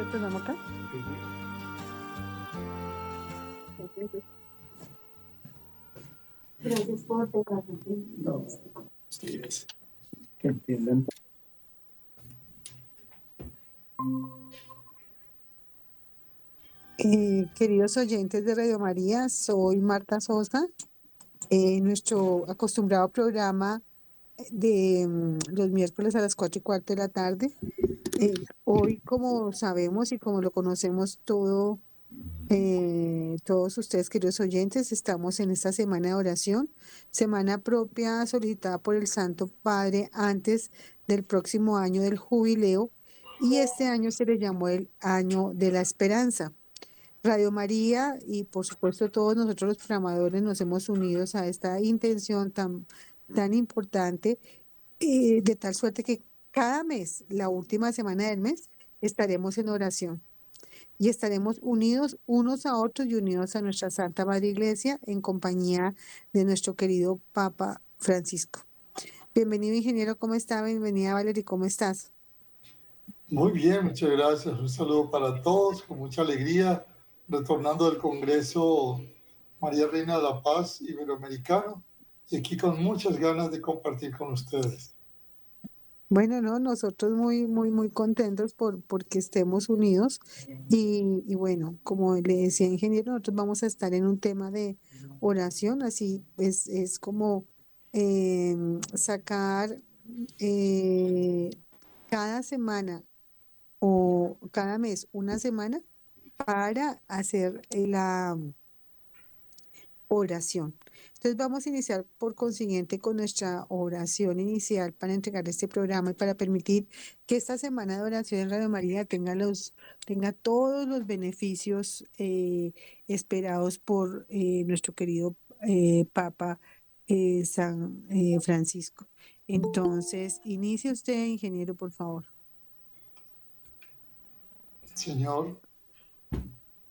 el programa acá? Gracias por. No, ustedes que entiendan. Queridos oyentes de Radio María, soy Marta Sosa. Eh, nuestro acostumbrado programa de mm, los miércoles a las cuatro y cuarto de la tarde. Hoy, como sabemos y como lo conocemos todo, eh, todos ustedes, queridos oyentes, estamos en esta semana de oración, semana propia solicitada por el Santo Padre antes del próximo año del jubileo, y este año se le llamó el año de la esperanza. Radio María y por supuesto todos nosotros los programadores nos hemos unido a esta intención tan, tan importante, eh, de tal suerte que cada mes, la última semana del mes, estaremos en oración y estaremos unidos unos a otros y unidos a nuestra Santa Madre Iglesia en compañía de nuestro querido Papa Francisco. Bienvenido, ingeniero, ¿cómo está? Bienvenida, Valerie, ¿cómo estás? Muy bien, muchas gracias. Un saludo para todos, con mucha alegría, retornando del Congreso María Reina de la Paz Iberoamericano y aquí con muchas ganas de compartir con ustedes. Bueno, no, nosotros muy, muy, muy contentos por porque estemos unidos y, y bueno, como le decía ingeniero, nosotros vamos a estar en un tema de oración, así es, es como eh, sacar eh, cada semana o cada mes una semana para hacer la oración. Entonces vamos a iniciar por consiguiente con nuestra oración inicial para entregar este programa y para permitir que esta semana de oración en Radio María tenga, los, tenga todos los beneficios eh, esperados por eh, nuestro querido eh, Papa San Francisco. Entonces, inicie usted, ingeniero, por favor. Señor,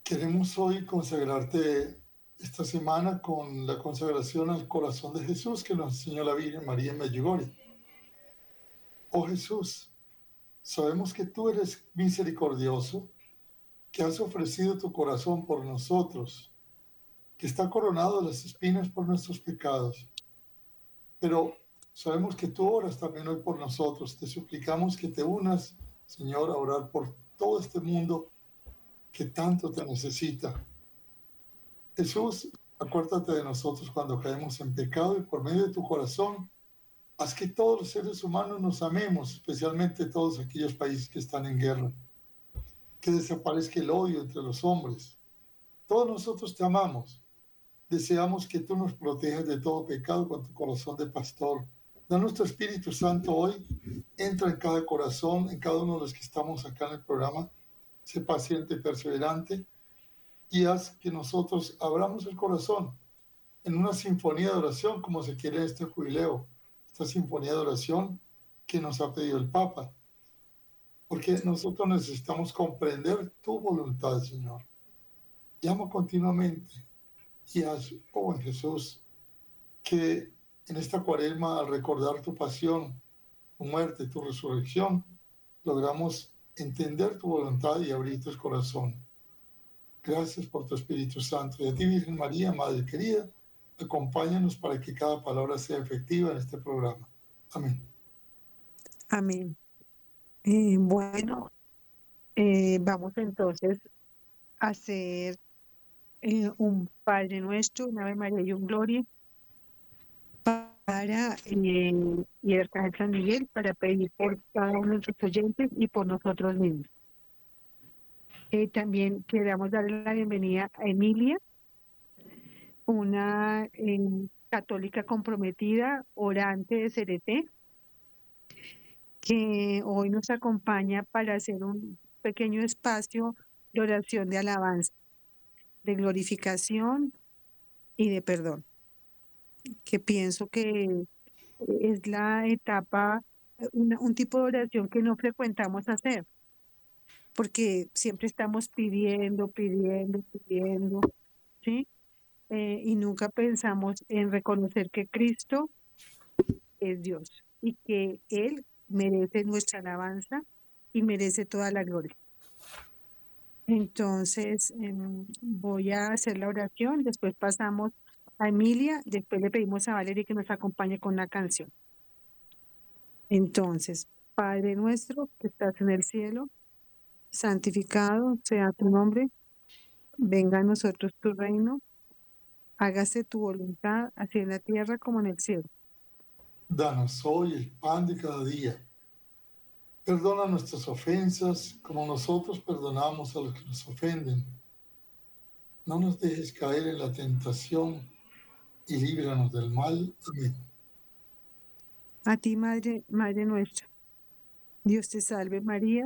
queremos hoy consagrarte esta semana con la consagración al corazón de Jesús que nos enseñó la Virgen María en. Oh Jesús, sabemos que tú eres misericordioso, que has ofrecido tu corazón por nosotros, que está coronado de las espinas por nuestros pecados. Pero sabemos que tú oras también hoy por nosotros. Te suplicamos que te unas, Señor, a orar por todo este mundo que tanto te necesita. Jesús, acuérdate de nosotros cuando caemos en pecado y por medio de tu corazón, haz que todos los seres humanos nos amemos, especialmente todos aquellos países que están en guerra. Que desaparezca el odio entre los hombres. Todos nosotros te amamos. Deseamos que tú nos protejas de todo pecado con tu corazón de pastor. Da nuestro Espíritu Santo hoy, entra en cada corazón, en cada uno de los que estamos acá en el programa. Sé paciente y perseverante y haz que nosotros abramos el corazón en una sinfonía de oración como se quiere en este jubileo, esta sinfonía de oración que nos ha pedido el Papa. Porque nosotros necesitamos comprender tu voluntad, Señor. Llama continuamente y haz, oh buen Jesús, que en esta cuaresma, al recordar tu pasión, tu muerte, tu resurrección, logramos entender tu voluntad y abrir tu corazón. Gracias por tu Espíritu Santo. Y a ti, Virgen María, Madre querida, acompáñanos para que cada palabra sea efectiva en este programa. Amén. Amén. Eh, bueno, eh, vamos entonces a hacer eh, un Padre Nuestro, una Ave María y un Gloria para y el Arcángel San Miguel para pedir por cada uno de nuestros oyentes y por nosotros mismos. Eh, también queremos darle la bienvenida a Emilia, una eh, católica comprometida, orante de CRT, que hoy nos acompaña para hacer un pequeño espacio de oración de alabanza, de glorificación y de perdón, que pienso que es la etapa, una- un tipo de oración que no frecuentamos hacer porque siempre estamos pidiendo, pidiendo, pidiendo, ¿sí? Eh, y nunca pensamos en reconocer que Cristo es Dios y que Él merece nuestra alabanza y merece toda la gloria. Entonces, em, voy a hacer la oración, después pasamos a Emilia, después le pedimos a Valeria que nos acompañe con una canción. Entonces, Padre nuestro que estás en el cielo, santificado sea tu nombre, venga a nosotros tu reino, hágase tu voluntad, así en la tierra como en el cielo. Danos hoy el pan de cada día. Perdona nuestras ofensas como nosotros perdonamos a los que nos ofenden. No nos dejes caer en la tentación y líbranos del mal. Amén. A ti, Madre, Madre nuestra. Dios te salve María,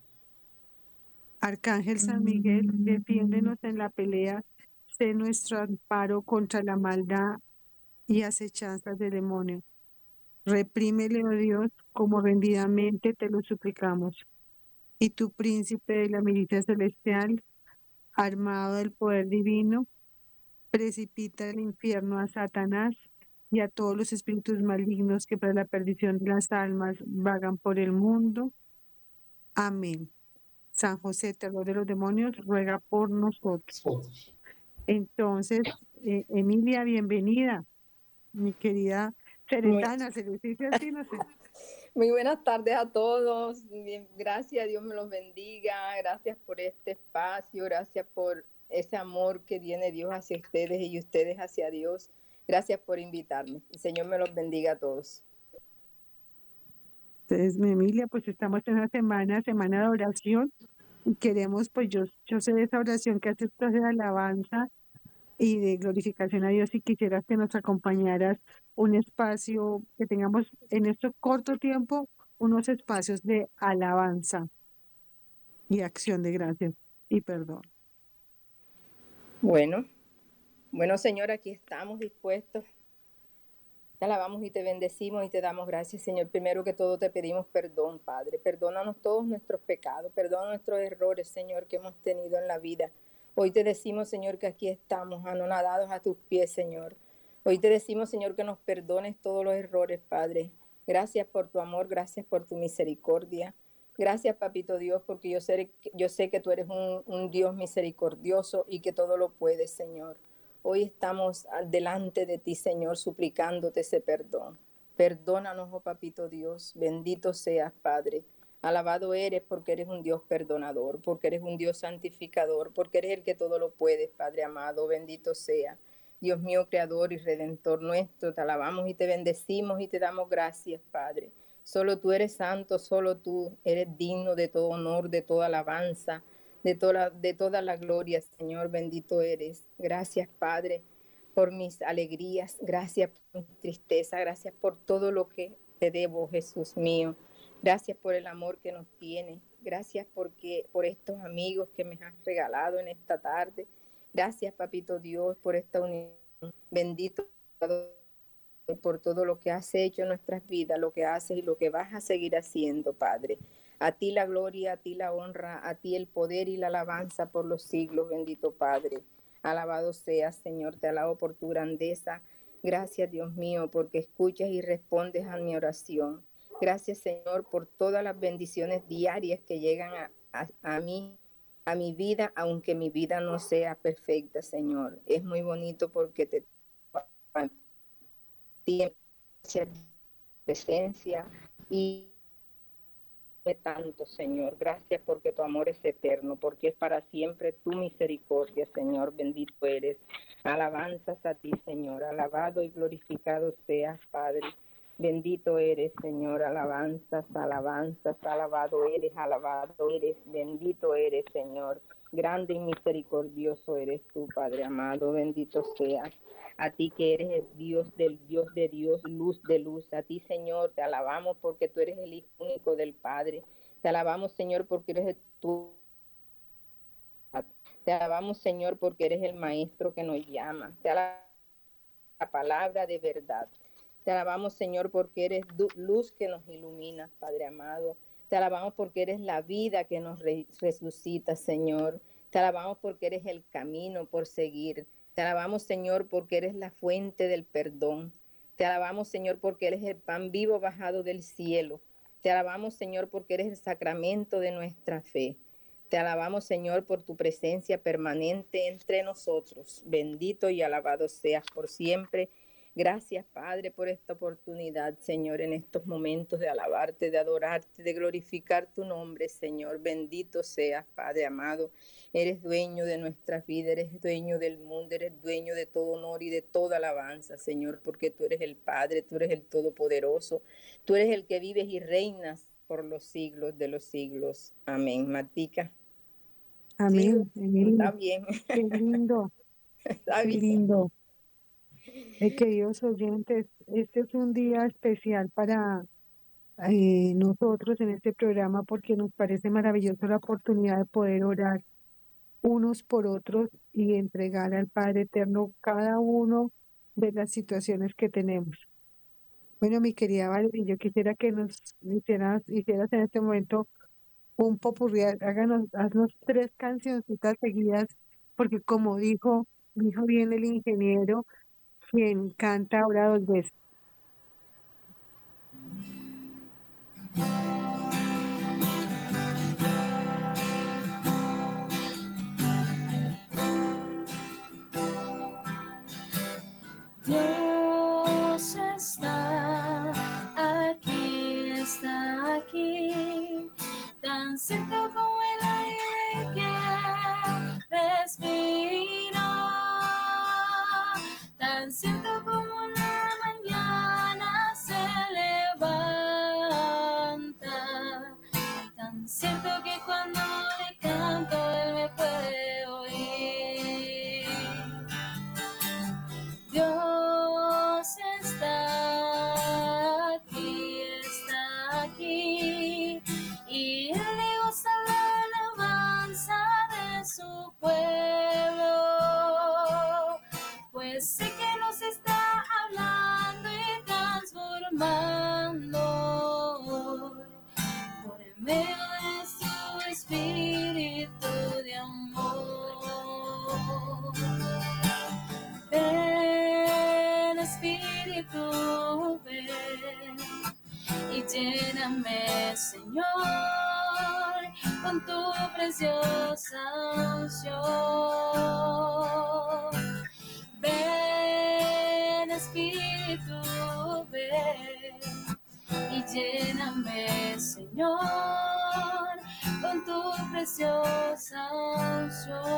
Arcángel San Miguel, defiéndenos en la pelea, sé nuestro amparo contra la maldad y acechanzas del demonio. Reprímele, oh Dios, como rendidamente te lo suplicamos. Y tu príncipe de la milicia celestial, armado del poder divino, precipita del infierno a Satanás y a todos los espíritus malignos que para la perdición de las almas vagan por el mundo. Amén. San José, terror de los demonios, ruega por nosotros. Entonces, eh, Emilia, bienvenida, mi querida Ceretana, se le dice así, no sé. Muy buenas tardes a todos. Bien, gracias, Dios me los bendiga. Gracias por este espacio. Gracias por ese amor que tiene Dios hacia ustedes y ustedes hacia Dios. Gracias por invitarme. El Señor me los bendiga a todos. Entonces, mi Emilia, pues estamos en una semana, semana de oración, y queremos, pues yo, yo sé de esa oración que haces tú de alabanza y de glorificación a Dios, y quisieras que nos acompañaras un espacio, que tengamos en este corto tiempo unos espacios de alabanza y acción de gracias y perdón. Bueno, bueno Señor, aquí estamos dispuestos. Te alabamos y te bendecimos y te damos gracias, Señor. Primero que todo te pedimos perdón, Padre. Perdónanos todos nuestros pecados, perdona nuestros errores, Señor, que hemos tenido en la vida. Hoy te decimos, Señor, que aquí estamos anonadados a tus pies, Señor. Hoy te decimos, Señor, que nos perdones todos los errores, Padre. Gracias por tu amor, gracias por tu misericordia. Gracias, Papito Dios, porque yo sé, yo sé que tú eres un, un Dios misericordioso y que todo lo puedes, Señor. Hoy estamos delante de ti, Señor, suplicándote ese perdón. Perdónanos, oh Papito Dios. Bendito seas, Padre. Alabado eres porque eres un Dios perdonador, porque eres un Dios santificador, porque eres el que todo lo puedes, Padre amado. Bendito sea. Dios mío, Creador y Redentor nuestro, te alabamos y te bendecimos y te damos gracias, Padre. Solo tú eres santo, solo tú eres digno de todo honor, de toda alabanza de toda, de toda la gloria, Señor, bendito eres. Gracias, Padre, por mis alegrías, gracias por mi tristeza, gracias por todo lo que te debo, Jesús mío. Gracias por el amor que nos tiene. Gracias porque, por estos amigos que me has regalado en esta tarde. Gracias, Papito Dios, por esta unión. Bendito por todo lo que has hecho en nuestras vidas, lo que haces y lo que vas a seguir haciendo, Padre. A ti la gloria, a ti la honra, a ti el poder y la alabanza por los siglos, bendito Padre. Alabado seas, Señor, te alabo por tu grandeza. Gracias, Dios mío, porque escuchas y respondes a mi oración. Gracias, Señor, por todas las bendiciones diarias que llegan a, a, mí, a mi vida, aunque mi vida no sea perfecta, Señor. Es muy bonito porque te tienes presencia y tanto, Señor. Gracias porque tu amor es eterno, porque es para siempre tu misericordia, Señor. Bendito eres. Alabanzas a ti, Señor. Alabado y glorificado seas, Padre. Bendito eres, Señor. Alabanzas, alabanzas, alabado eres, alabado eres. Bendito eres, Señor. Grande y misericordioso eres tú, Padre amado. Bendito seas a ti que eres el Dios del Dios de Dios, luz de luz. A ti, Señor, te alabamos porque tú eres el Hijo único del Padre. Te alabamos, Señor, porque eres tú. Te alabamos, Señor, porque eres el Maestro que nos llama. Te alabamos la palabra de verdad. Te alabamos, Señor, porque eres luz que nos ilumina, Padre amado. Te alabamos porque eres la vida que nos resucita, Señor. Te alabamos porque eres el camino por seguir. Te alabamos, Señor, porque eres la fuente del perdón. Te alabamos, Señor, porque eres el pan vivo bajado del cielo. Te alabamos, Señor, porque eres el sacramento de nuestra fe. Te alabamos, Señor, por tu presencia permanente entre nosotros. Bendito y alabado seas por siempre. Gracias, Padre, por esta oportunidad, Señor, en estos momentos de alabarte, de adorarte, de glorificar tu nombre, Señor. Bendito seas, Padre amado. Eres dueño de nuestras vidas, eres dueño del mundo, eres dueño de todo honor y de toda alabanza, Señor, porque tú eres el Padre, tú eres el Todopoderoso, tú eres el que vives y reinas por los siglos de los siglos. Amén. Matica. Amén. está bien. Qué lindo. Está Qué bien. lindo. Eh, queridos oyentes, este es un día especial para eh, nosotros en este programa porque nos parece maravilloso la oportunidad de poder orar unos por otros y entregar al Padre Eterno cada uno de las situaciones que tenemos. Bueno, mi querida Valeria, yo quisiera que nos hicieras, hicieras en este momento un popurrí, háganos, haznos tres cancioncitas seguidas, porque como dijo, dijo bien el ingeniero, quien canta ahora dos veces. Dios está aquí, está aquí, tan cerca como tan lléname, Señor, con tu preciosa unción. Ven Espíritu, ven y lléname, Señor, con tu preciosa unción.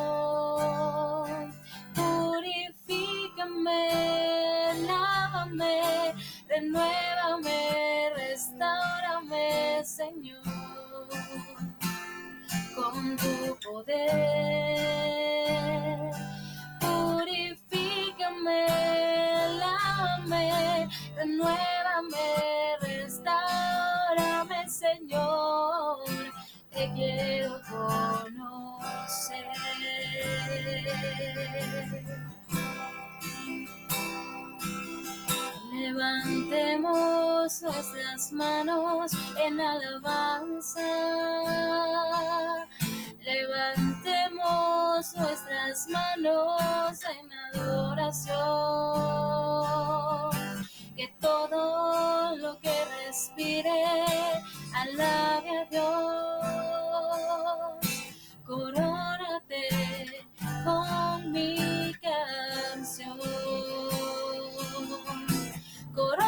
Purifícame, lávame, renuévame, Señor, con tu poder. Purifícame, lávame, renuévame, restaurame, Señor, te quiero conocer. Levantemos nuestras manos en alabanza. Levantemos nuestras manos en adoración. Que todo lo que respire alabe a Dios. Corónate con mi canción. Corónate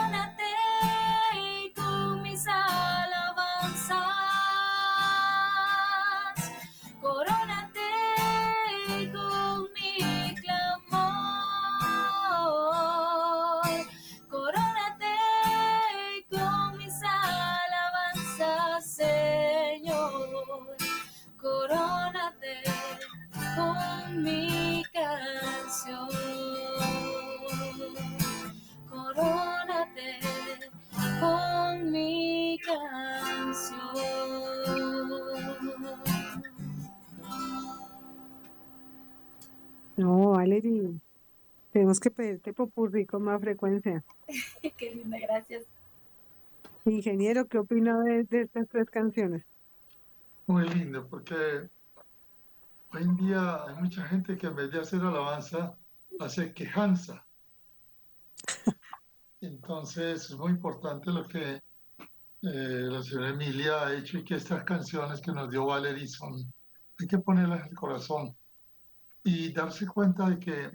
tenemos que pedirte popurrí con más frecuencia. Qué linda, gracias. Ingeniero, ¿qué opina de, de estas tres canciones? Muy lindo, porque hoy en día hay mucha gente que en vez de hacer alabanza, hace quejanza. Entonces es muy importante lo que eh, la señora Emilia ha hecho y que estas canciones que nos dio Valerie son, hay que ponerlas en el corazón y darse cuenta de que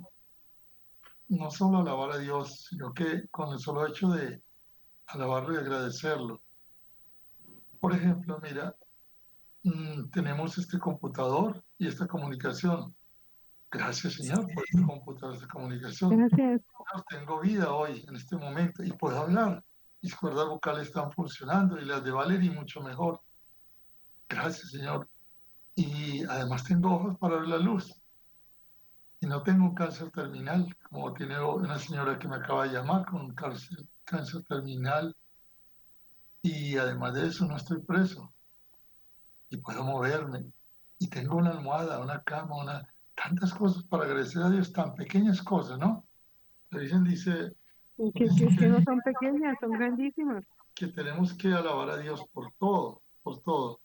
no solo alabar a Dios, sino que con el solo hecho de alabarlo y agradecerlo. Por ejemplo, mira, mm, tenemos este computador y esta comunicación. Gracias, Señor, por este computador, esta comunicación. Gracias. Señor, tengo vida hoy, en este momento, y puedo hablar. Mis cuerdas vocales están funcionando y las de Valerie mucho mejor. Gracias, Señor. Y además tengo ojos para ver la luz. No tengo un cáncer terminal, como tiene una señora que me acaba de llamar con un cáncer, cáncer terminal. Y además de eso, no estoy preso. Y puedo moverme. Y tengo una almohada, una cama, una, tantas cosas para agradecer a Dios, tan pequeñas cosas, ¿no? La Virgen dice que, que, que no son pequeñas, son grandísimas. que tenemos que alabar a Dios por todo, por todo.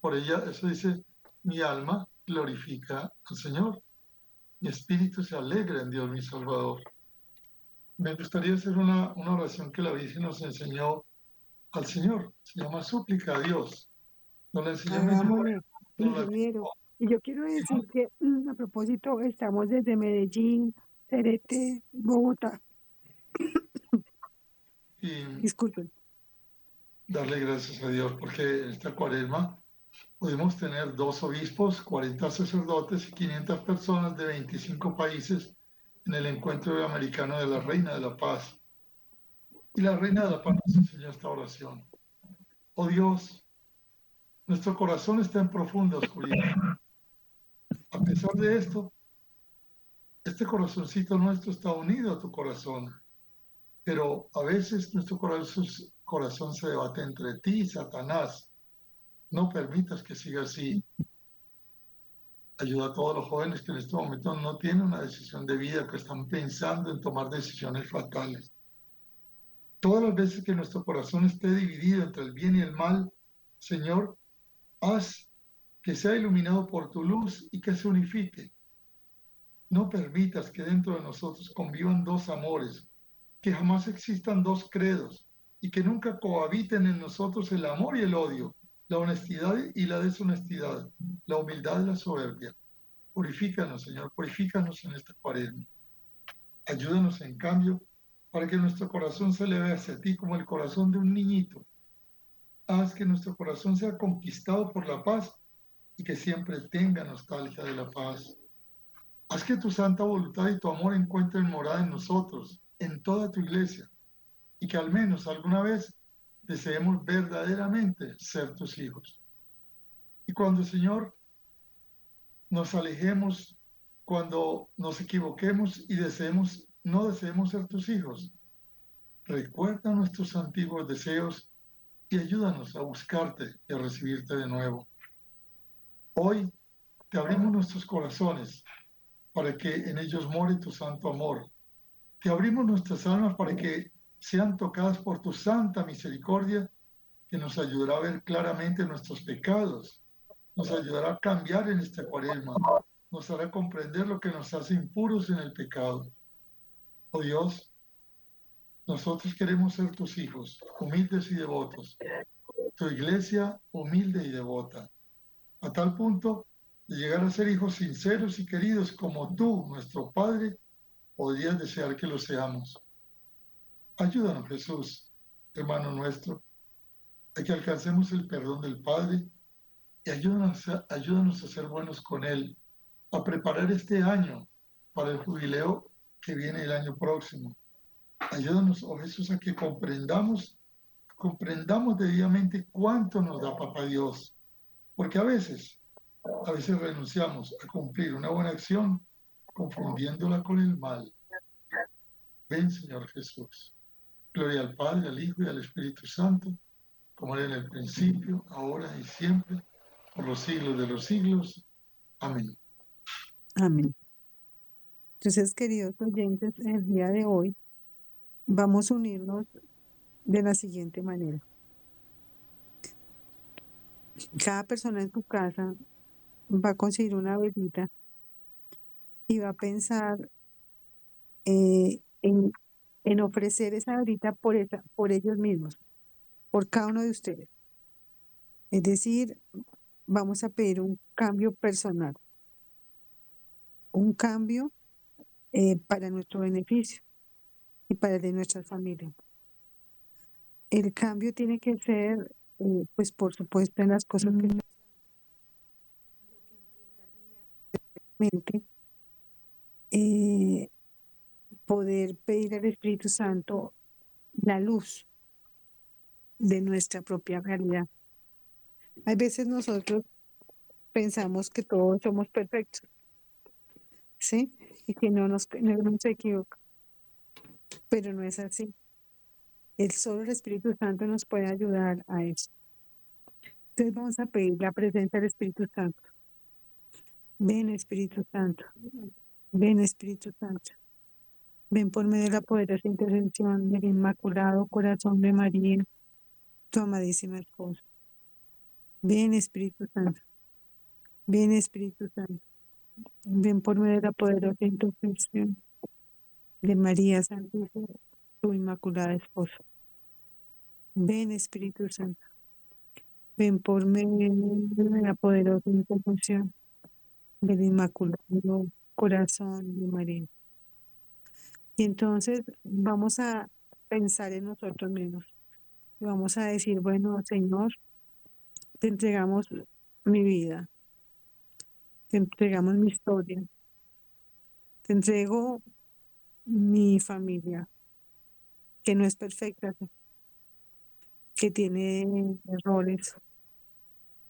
Por ella, eso dice, mi alma glorifica al Señor. Mi espíritu se alegra en Dios, mi Salvador. Me gustaría hacer una, una oración que la Virgen nos enseñó al Señor. Se llama súplica a Dios. Nos la enseñó la- ingeniero. Y yo quiero decir que, mm, a propósito, estamos desde Medellín, Cerete, Bogotá. y Disculpen. darle gracias a Dios porque esta cuaresma pudimos tener dos obispos, 40 sacerdotes y 500 personas de 25 países en el encuentro americano de la Reina de la Paz. Y la Reina de la Paz nos enseñó esta oración. Oh Dios, nuestro corazón está en profunda oscuridad. A pesar de esto, este corazoncito nuestro está unido a tu corazón pero a veces nuestro corazón, corazón se debate entre ti y Satanás. No permitas que siga así. Ayuda a todos los jóvenes que en este momento no tienen una decisión de vida, que están pensando en tomar decisiones fatales. Todas las veces que nuestro corazón esté dividido entre el bien y el mal, Señor, haz que sea iluminado por tu luz y que se unifique. No permitas que dentro de nosotros convivan dos amores, que jamás existan dos credos y que nunca cohabiten en nosotros el amor y el odio, la honestidad y la deshonestidad, la humildad y la soberbia. Purifícanos, Señor, purifícanos en esta cuaresma. Ayúdanos, en cambio, para que nuestro corazón se eleve hacia ti como el corazón de un niñito. Haz que nuestro corazón sea conquistado por la paz y que siempre tenga nostalgia de la paz. Haz que tu santa voluntad y tu amor encuentren morada en nosotros, en toda tu iglesia, y que al menos alguna vez deseemos verdaderamente ser tus hijos. Y cuando, Señor, nos alejemos, cuando nos equivoquemos y deseemos, no deseemos ser tus hijos, recuerda nuestros antiguos deseos y ayúdanos a buscarte y a recibirte de nuevo. Hoy te abrimos nuestros corazones para que en ellos more tu santo amor. Te abrimos nuestras almas para que sean tocadas por tu santa misericordia, que nos ayudará a ver claramente nuestros pecados, nos ayudará a cambiar en esta cuaresma, nos hará comprender lo que nos hace impuros en el pecado. Oh Dios, nosotros queremos ser tus hijos, humildes y devotos, tu iglesia humilde y devota, a tal punto de llegar a ser hijos sinceros y queridos como tú, nuestro Padre, podrías desear que lo seamos. Ayúdanos, Jesús, hermano nuestro, a que alcancemos el perdón del Padre y ayúdanos a, ayúdanos a ser buenos con Él, a preparar este año para el jubileo que viene el año próximo. Ayúdanos, oh Jesús, a que comprendamos, comprendamos debidamente cuánto nos da Papá Dios, porque a veces, a veces renunciamos a cumplir una buena acción confundiéndola con el mal. Ven, Señor Jesús. Gloria al Padre, al Hijo y al Espíritu Santo, como era en el principio, ahora y siempre, por los siglos de los siglos. Amén. Amén. Entonces, queridos oyentes, el día de hoy vamos a unirnos de la siguiente manera. Cada persona en su casa va a conseguir una velita y va a pensar eh, en, en ofrecer esa velita por, esa, por ellos mismos, por cada uno de ustedes. Es decir, vamos a pedir un cambio personal, un cambio eh, para nuestro beneficio y para el de nuestras familias. El cambio tiene que ser, eh, pues por supuesto, en las cosas que mente, eh, poder pedir al Espíritu Santo la luz de nuestra propia realidad. Hay veces nosotros pensamos que todos somos perfectos, ¿sí? Y que no nos, no equivoca. Pero no es así. El solo el Espíritu Santo nos puede ayudar a eso. Entonces vamos a pedir la presencia del Espíritu Santo. Ven Espíritu Santo. Ven Espíritu Santo. Ven por medio de la poderosa intervención del Inmaculado Corazón de María, tu amadísima esposa. Ven Espíritu Santo. Ven Espíritu Santo. Ven por medio de la poderosa intervención de María Santísima, tu Inmaculada Esposa. Ven Espíritu Santo. Ven por medio de la poderosa intervención del Inmaculado Corazón de María. Y entonces vamos a pensar en nosotros mismos. Y vamos a decir, bueno, Señor, te entregamos mi vida. Te entregamos mi historia. Te entrego mi familia, que no es perfecta, que tiene errores,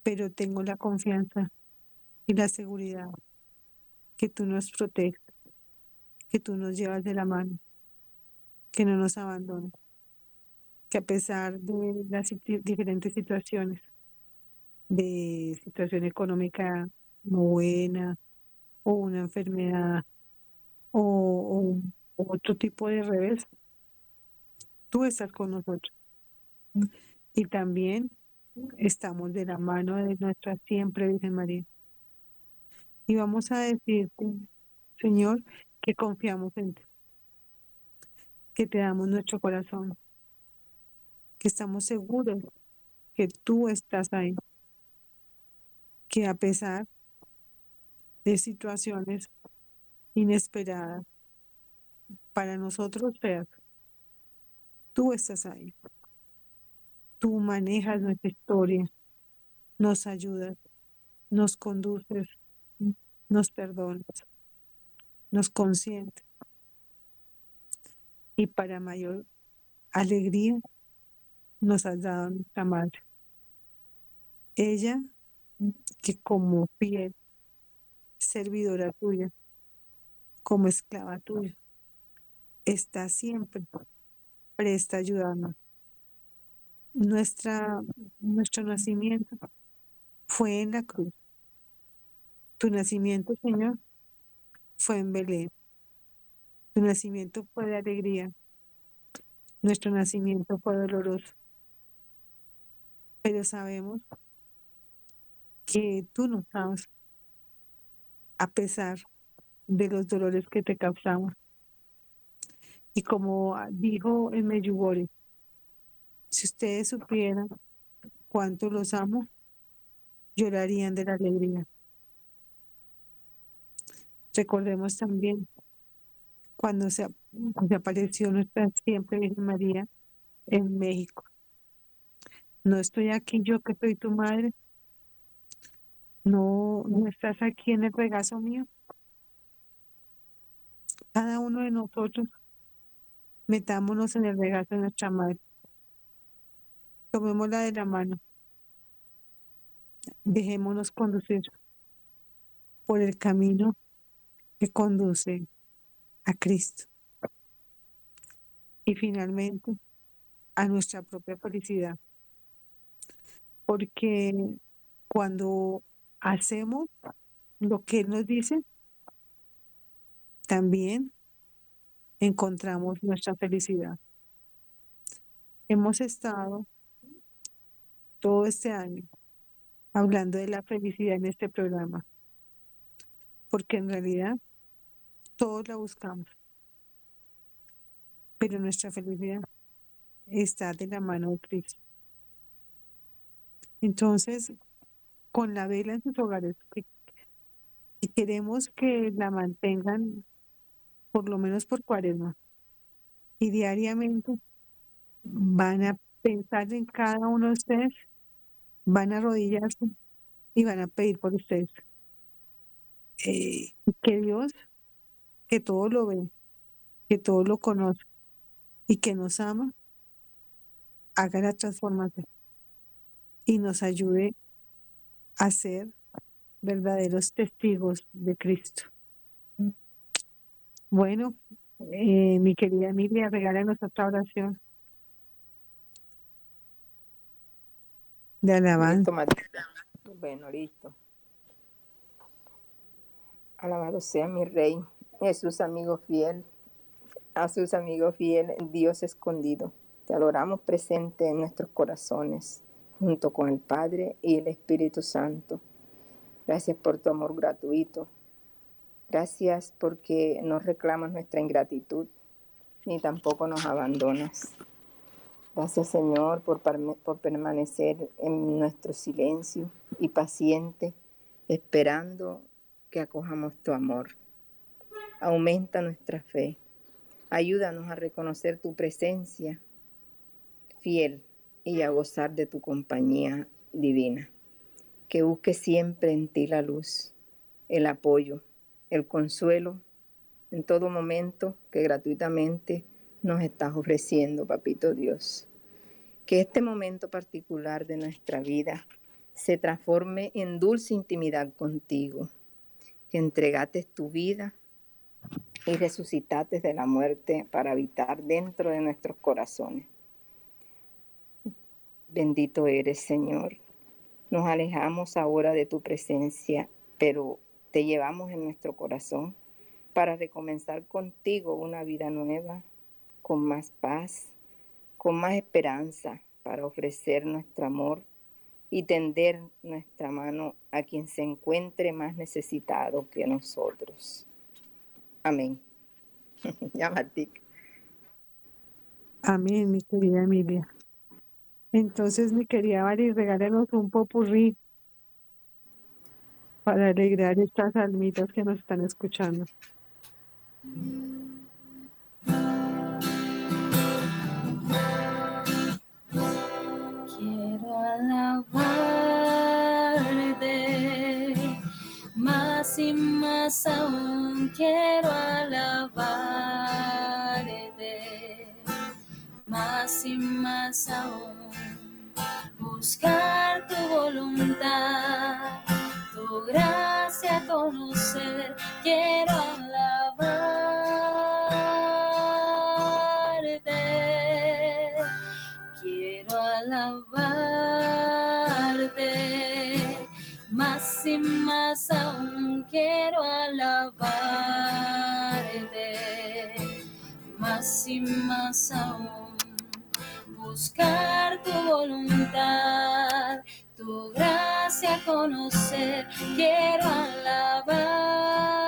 pero tengo la confianza y la seguridad que tú nos proteges, que tú nos llevas de la mano, que no nos abandonas, que a pesar de las diferentes situaciones, de situación económica no buena, o una enfermedad, o, o otro tipo de revés, tú estás con nosotros. Y también estamos de la mano de nuestra siempre Virgen María. Y vamos a decirte, Señor, que confiamos en ti, que te damos nuestro corazón, que estamos seguros que tú estás ahí, que a pesar de situaciones inesperadas para nosotros feas, tú estás ahí. Tú manejas nuestra historia, nos ayudas, nos conduces, nos perdonas, nos consientes. Y para mayor alegría nos has dado nuestra madre. Ella que como fiel servidora tuya, como esclava tuya, está siempre presta a ayudarnos. Nuestra, nuestro nacimiento fue en la cruz. Tu nacimiento, Señor, fue en Belén. Tu nacimiento fue de alegría. Nuestro nacimiento fue doloroso. Pero sabemos que tú nos amas a pesar de los dolores que te causamos. Y como dijo en Medjugorje, si ustedes supieran cuánto los amo, llorarían de la alegría. Recordemos también cuando se, se apareció nuestra siempre Virgen María en México. No estoy aquí yo que soy tu madre. No, no estás aquí en el regazo mío. Cada uno de nosotros metámonos en el regazo de nuestra madre. Tomémosla de la mano. Dejémonos conducir por el camino conduce a Cristo. Y finalmente a nuestra propia felicidad. Porque cuando hacemos lo que Él nos dice, también encontramos nuestra felicidad. Hemos estado todo este año hablando de la felicidad en este programa, porque en realidad todos la buscamos, pero nuestra felicidad está de la mano de Cristo. Entonces, con la vela en sus hogares, que- queremos que la mantengan por lo menos por cuaresma, y diariamente van a pensar en cada uno de ustedes, van a arrodillarse y van a pedir por ustedes. Eh, que Dios, que todo lo ve, que todo lo conoce y que nos ama, haga la transformación y nos ayude a ser verdaderos testigos de Cristo. Bueno, eh, mi querida Emilia, regálanos otra oración de alabanza. Listo. Bueno, listo. Alabado sea mi Rey, Jesús amigo fiel, a sus amigos fiel, Dios escondido. Te adoramos presente en nuestros corazones, junto con el Padre y el Espíritu Santo. Gracias por tu amor gratuito. Gracias porque no reclamas nuestra ingratitud, ni tampoco nos abandonas. Gracias Señor por, por permanecer en nuestro silencio y paciente, esperando que acojamos tu amor. Aumenta nuestra fe. Ayúdanos a reconocer tu presencia fiel y a gozar de tu compañía divina. Que busque siempre en ti la luz, el apoyo, el consuelo en todo momento que gratuitamente nos estás ofreciendo, Papito Dios. Que este momento particular de nuestra vida se transforme en dulce intimidad contigo, que entregaste tu vida y resucitaste de la muerte para habitar dentro de nuestros corazones. Bendito eres, Señor. Nos alejamos ahora de tu presencia, pero te llevamos en nuestro corazón para recomenzar contigo una vida nueva, con más paz, con más esperanza, para ofrecer nuestro amor y tender nuestra mano a quien se encuentre más necesitado que nosotros. Amén. ya, Matic. Amén, mi querida Emilia. Entonces, mi querida Vali, regálanos un popurrí para alegrar estas almitas que nos están escuchando. Quiero alabarte más y más aún. Quiero alabarte más y más aún. Buscar tu voluntad, tu gracia conocer. Quiero más aún. Buscar tu voluntad tu gracia conocer quiero alabarte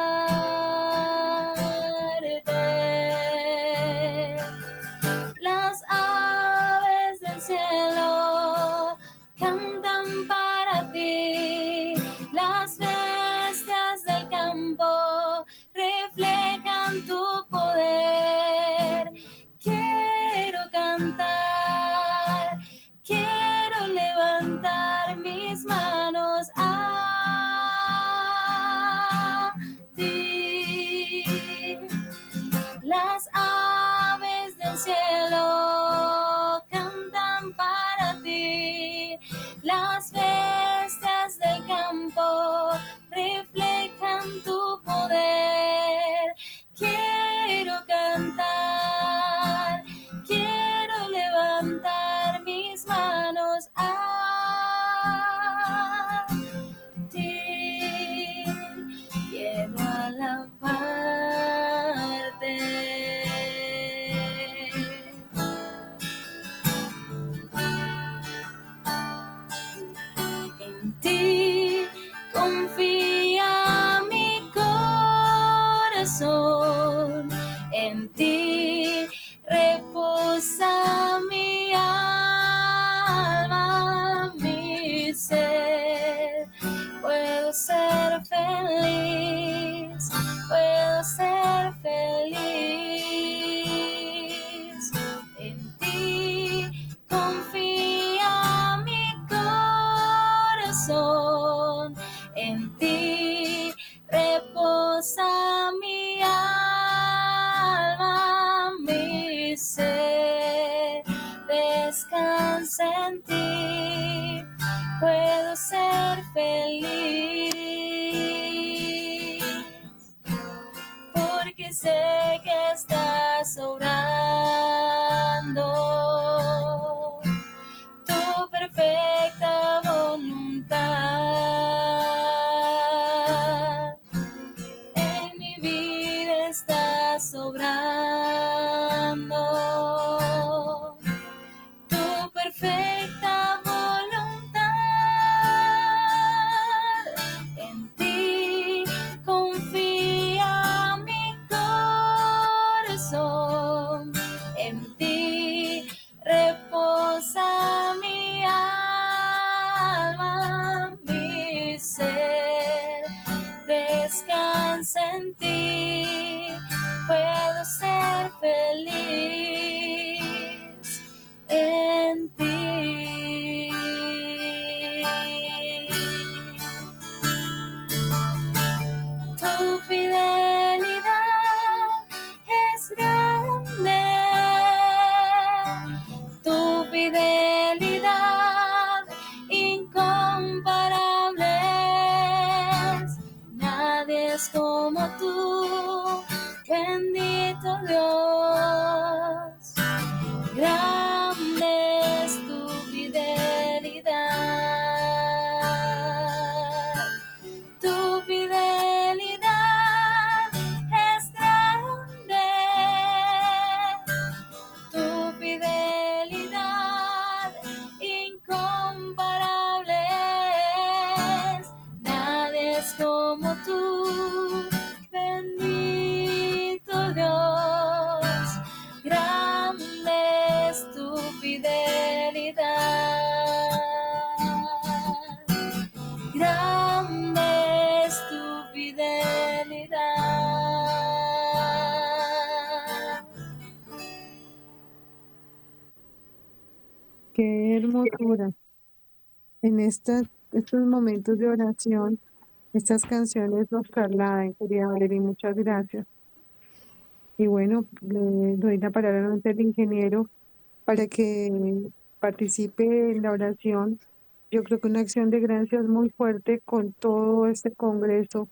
perfecta hermosura. En esta- estos momentos de oración, estas canciones nos trasladan, querida Valeria, muchas gracias. Y bueno, le doy la palabra nuevamente al ingeniero para que participe en la oración. Yo creo que una acción de gracias muy fuerte con todo este congreso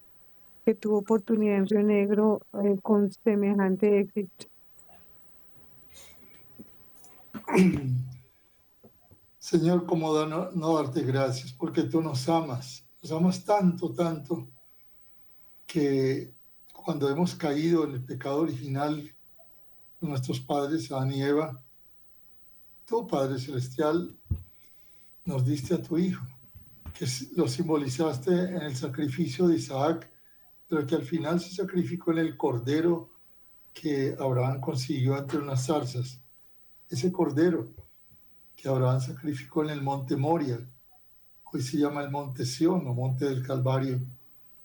que tuvo oportunidad en Río Negro eh, con semejante éxito. Señor, ¿cómo no, no darte gracias? Porque tú nos amas, nos amas tanto, tanto, que cuando hemos caído en el pecado original de nuestros padres, Adán y Eva, tú, Padre Celestial, nos diste a tu Hijo, que lo simbolizaste en el sacrificio de Isaac, pero que al final se sacrificó en el cordero que Abraham consiguió entre unas zarzas. Ese cordero que Abraham sacrificó en el monte Moria, hoy se llama el monte Sión o monte del Calvario,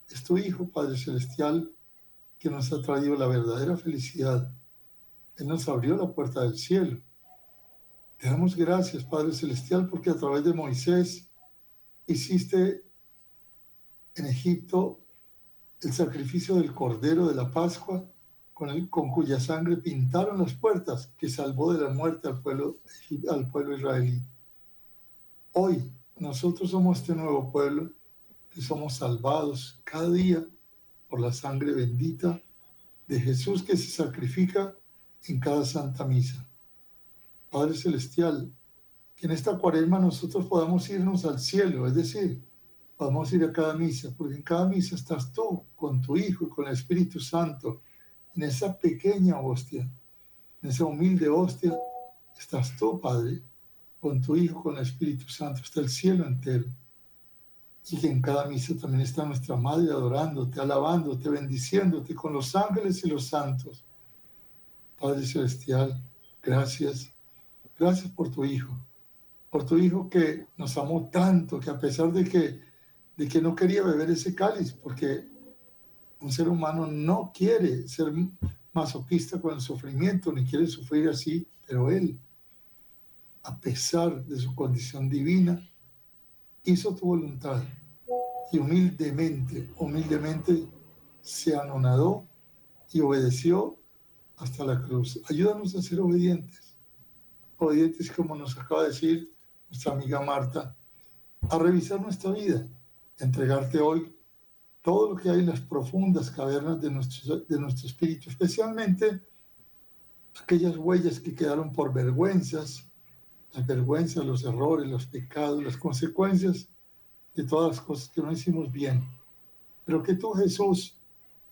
es tu Hijo, Padre Celestial, que nos ha traído la verdadera felicidad. Él nos abrió la puerta del cielo. Te damos gracias, Padre Celestial, porque a través de Moisés hiciste en Egipto el sacrificio del Cordero de la Pascua, con, cuya sangre pintaron las puertas que salvó de la muerte al pueblo, al pueblo israelí. Hoy nosotros somos este nuevo pueblo que somos salvados cada día por la sangre bendita de Jesús que se sacrifica en cada santa misa. Padre Celestial, que en esta cuaresma nosotros podamos irnos al cielo, es decir, podamos ir a cada misa, porque en cada misa estás tú con tu Hijo y con el Espíritu Santo, en esa pequeña hostia, en esa humilde hostia, estás tú, Padre, con tu Hijo, con el Espíritu Santo, está el cielo entero. Y que en cada misa también está nuestra Madre adorándote, alabándote, bendiciéndote con los ángeles y los santos. Padre Celestial, gracias. Gracias por tu Hijo, por tu Hijo que nos amó tanto, que a pesar de que, de que no quería beber ese cáliz, porque un ser humano no quiere ser masoquista con el sufrimiento, ni quiere sufrir así, pero Él, a pesar de su condición divina, hizo tu voluntad y humildemente, humildemente se anonadó y obedeció hasta la cruz. Ayúdanos a ser obedientes, obedientes como nos acaba de decir nuestra amiga Marta, a revisar nuestra vida, entregarte hoy todo lo que hay en las profundas cavernas de nuestro, de nuestro espíritu, especialmente aquellas huellas que quedaron por vergüenzas, las vergüenzas, los errores, los pecados, las consecuencias de todas las cosas que no hicimos bien. Pero que tú, Jesús,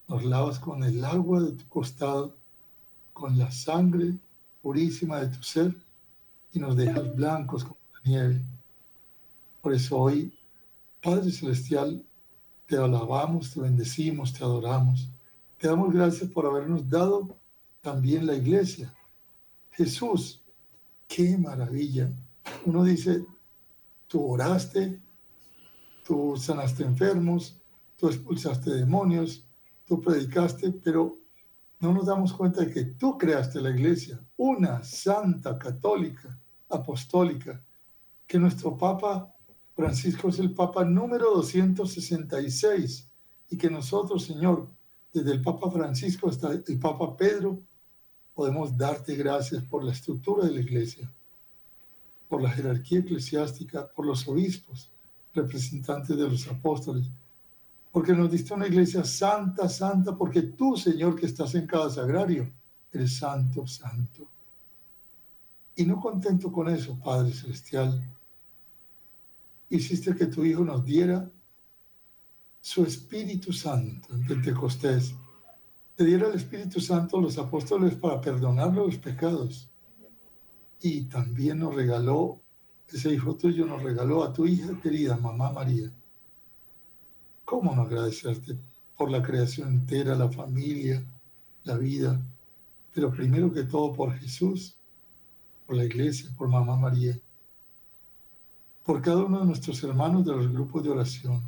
nos lavas con el agua de tu costado, con la sangre purísima de tu ser y nos dejas blancos como la nieve. Por eso hoy, Padre Celestial, te alabamos, te bendecimos, te adoramos. Te damos gracias por habernos dado también la iglesia. Jesús, qué maravilla. Uno dice, tú oraste, tú sanaste enfermos, tú expulsaste demonios, tú predicaste, pero no nos damos cuenta de que tú creaste la iglesia, una santa, católica, apostólica, que nuestro Papa Francisco es el Papa número 266 y que nosotros, Señor, desde el Papa Francisco hasta el Papa Pedro, podemos darte gracias por la estructura de la iglesia, por la jerarquía eclesiástica, por los obispos, representantes de los apóstoles, porque nos diste una iglesia santa, santa, porque tú, Señor, que estás en cada sagrario, eres santo, santo. Y no contento con eso, Padre Celestial, hiciste que tu Hijo nos diera su Espíritu Santo en Pentecostés. Te diera el Espíritu Santo a los apóstoles para perdonar los pecados. Y también nos regaló, ese Hijo tuyo nos regaló a tu hija querida, Mamá María ¿Cómo no agradecerte por la creación entera, la familia, la vida? Pero primero que todo por Jesús, por la iglesia, por Mamá María, por cada uno de nuestros hermanos de los grupos de oración,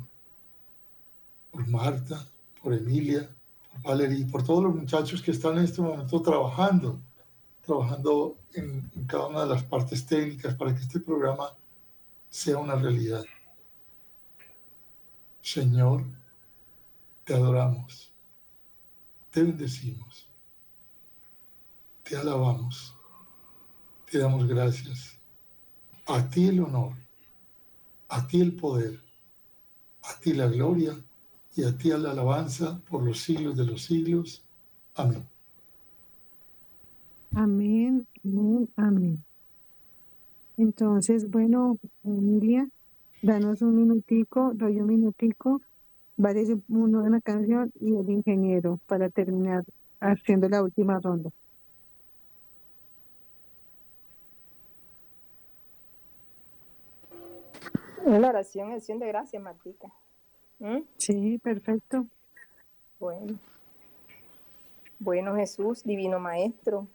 por Marta, por Emilia, por Valerie, por todos los muchachos que están en este momento trabajando, trabajando en, en cada una de las partes técnicas para que este programa sea una realidad. Señor, te adoramos, te bendecimos, te alabamos, te damos gracias. A ti el honor, a ti el poder, a ti la gloria y a ti la alabanza por los siglos de los siglos. Amén. Amén, amén. Entonces, bueno, familia, danos un minutico, doy un minutico, vale uno de una canción y el ingeniero para terminar haciendo la última ronda. Una oración, acción de gracias, Martica. ¿Mm? Sí, perfecto. Bueno. Bueno, Jesús, divino Maestro,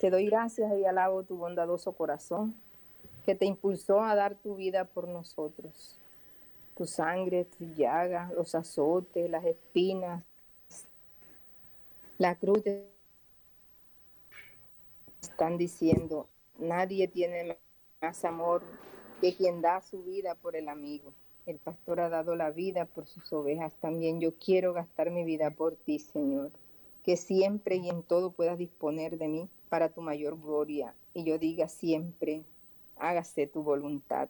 te doy gracias y alabo tu bondadoso corazón que te impulsó a dar tu vida por nosotros. Tu sangre, tu llaga, los azotes, las espinas, la cruz te están diciendo, nadie tiene más amor que quien da su vida por el amigo. El pastor ha dado la vida por sus ovejas. También yo quiero gastar mi vida por ti, Señor. Que siempre y en todo puedas disponer de mí para tu mayor gloria. Y yo diga siempre, hágase tu voluntad.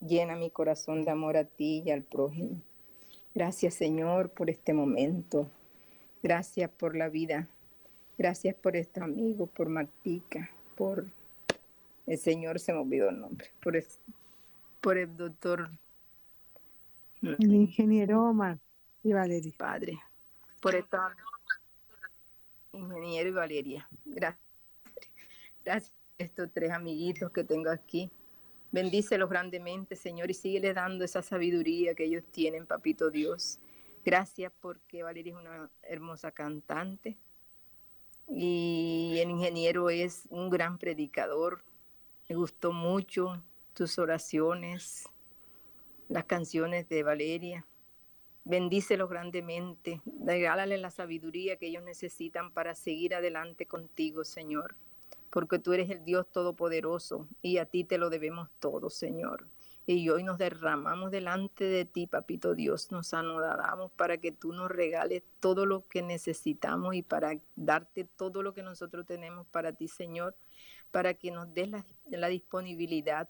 Llena mi corazón de amor a ti y al prójimo. Gracias Señor por este momento. Gracias por la vida. Gracias por estos amigos, por Martica, por el Señor, se me olvidó el nombre, por por el doctor El ingeniero Omar y Valeria. Padre, por esta ingeniero y Valeria. Gracias. Gracias a estos tres amiguitos que tengo aquí. Bendícelos grandemente, Señor, y síguele dando esa sabiduría que ellos tienen, Papito Dios. Gracias porque Valeria es una hermosa cantante y el ingeniero es un gran predicador. Me gustó mucho tus oraciones, las canciones de Valeria. Bendícelos grandemente. Regálale la sabiduría que ellos necesitan para seguir adelante contigo, Señor. Porque tú eres el Dios Todopoderoso y a ti te lo debemos todo, Señor. Y hoy nos derramamos delante de ti, Papito Dios, nos anodamos para que tú nos regales todo lo que necesitamos y para darte todo lo que nosotros tenemos para ti, Señor, para que nos des la, la disponibilidad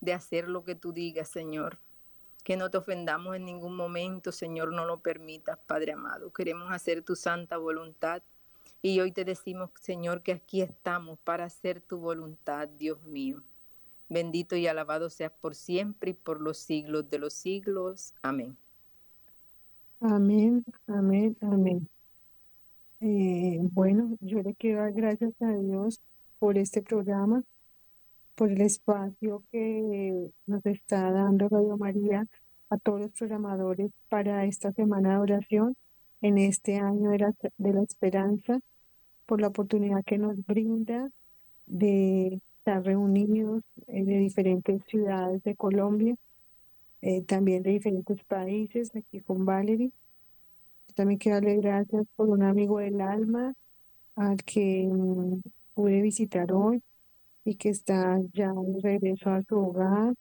de hacer lo que tú digas, Señor. Que no te ofendamos en ningún momento, Señor, no lo permitas, Padre amado. Queremos hacer tu santa voluntad. Y hoy te decimos, Señor, que aquí estamos para hacer tu voluntad, Dios mío. Bendito y alabado seas por siempre y por los siglos de los siglos. Amén. Amén, amén, amén. Eh, bueno, yo le quiero dar gracias a Dios por este programa, por el espacio que nos está dando Radio María a todos los programadores para esta semana de oración en este año de la, de la esperanza, por la oportunidad que nos brinda de estar reunidos eh, de diferentes ciudades de Colombia, eh, también de diferentes países, aquí con Valerie. También quiero darle gracias por un amigo del alma al que mm, pude visitar hoy y que está ya de regreso a su hogar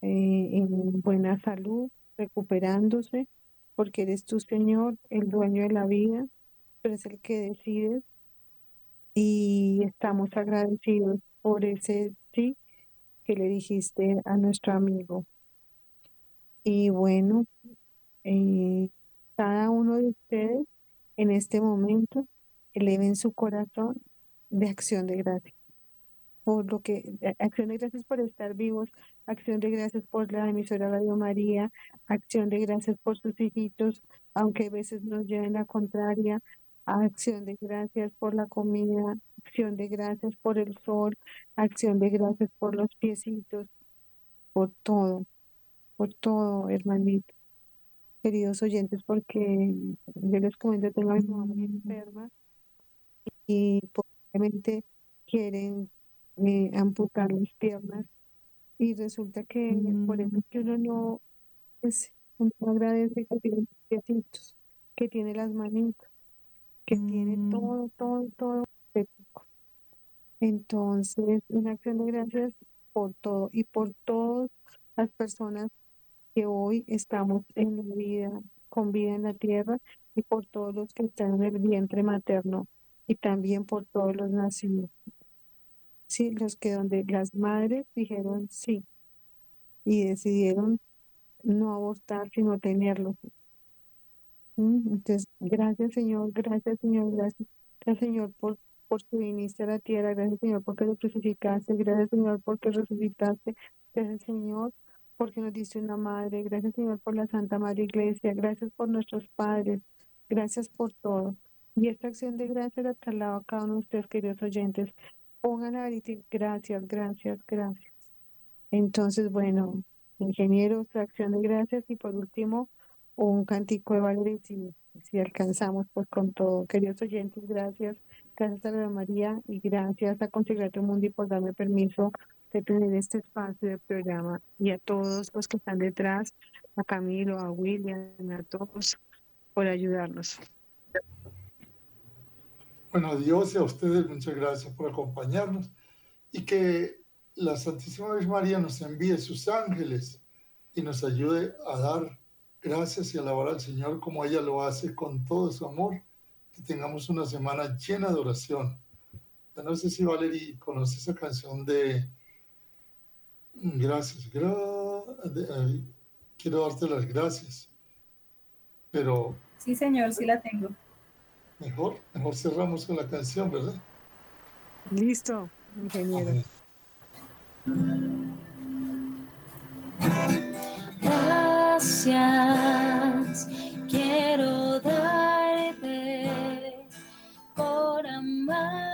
eh, en buena salud, recuperándose, porque eres tu Señor, el dueño de la vida, pero es el que decide y estamos agradecidos por ese sí que le dijiste a nuestro amigo. Y bueno, eh, cada uno de ustedes en este momento eleven su corazón de acción de gracias por lo que, eh, acción de gracias por estar vivos, acción de gracias por la emisora Radio María, acción de gracias por sus hijitos, aunque a veces nos lleven la contraria, acción de gracias por la comida, acción de gracias por el sol, acción de gracias por los piecitos, por todo, por todo, hermanito. Queridos oyentes, porque yo les comento, tengo a mi mamá muy enferma y probablemente quieren eh, amputar las piernas y resulta que por eso es que uno no, pues, uno agradece que tiene los piecitos, que tiene las manitas, que tiene todo, todo, todo estético. Entonces, una acción de gracias por todo y por todas las personas que hoy estamos en la vida, con vida en la tierra y por todos los que están en el vientre materno y también por todos los nacidos. Sí, los que donde las madres dijeron sí y decidieron no abortar, sino tenerlos. Mm, Entonces, gracias Señor, gracias Señor, gracias, gracias Señor por porque viniste a la tierra, gracias Señor porque lo crucificaste, gracias Señor porque resucitaste, gracias Señor porque nos diste una madre, gracias Señor por la Santa Madre Iglesia, gracias por nuestros padres, gracias por todo. Y esta acción de gracias la traslado a cada uno de ustedes, queridos oyentes. Pongan a gracias, gracias, gracias. Entonces, bueno, ingenieros, acción de gracias y por último, un cantico de Valeria, si, si alcanzamos, pues con todo. Queridos oyentes, gracias. Gracias a la María y gracias a Consagrate Mundi por darme permiso de tener este espacio de programa y a todos los que están detrás, a Camilo, a William, a todos, por ayudarnos. Bueno, a Dios y a ustedes muchas gracias por acompañarnos y que la Santísima Virgen María nos envíe sus ángeles y nos ayude a dar gracias y alabar al Señor como ella lo hace con todo su amor. Que tengamos una semana llena de oración. No sé si Valerie conoce esa canción de Gracias, quiero darte las gracias, pero Sí, señor, sí la tengo. Mejor, mejor cerramos con la canción, ¿verdad? Listo, ingeniero. Gracias, quiero darte por amarme.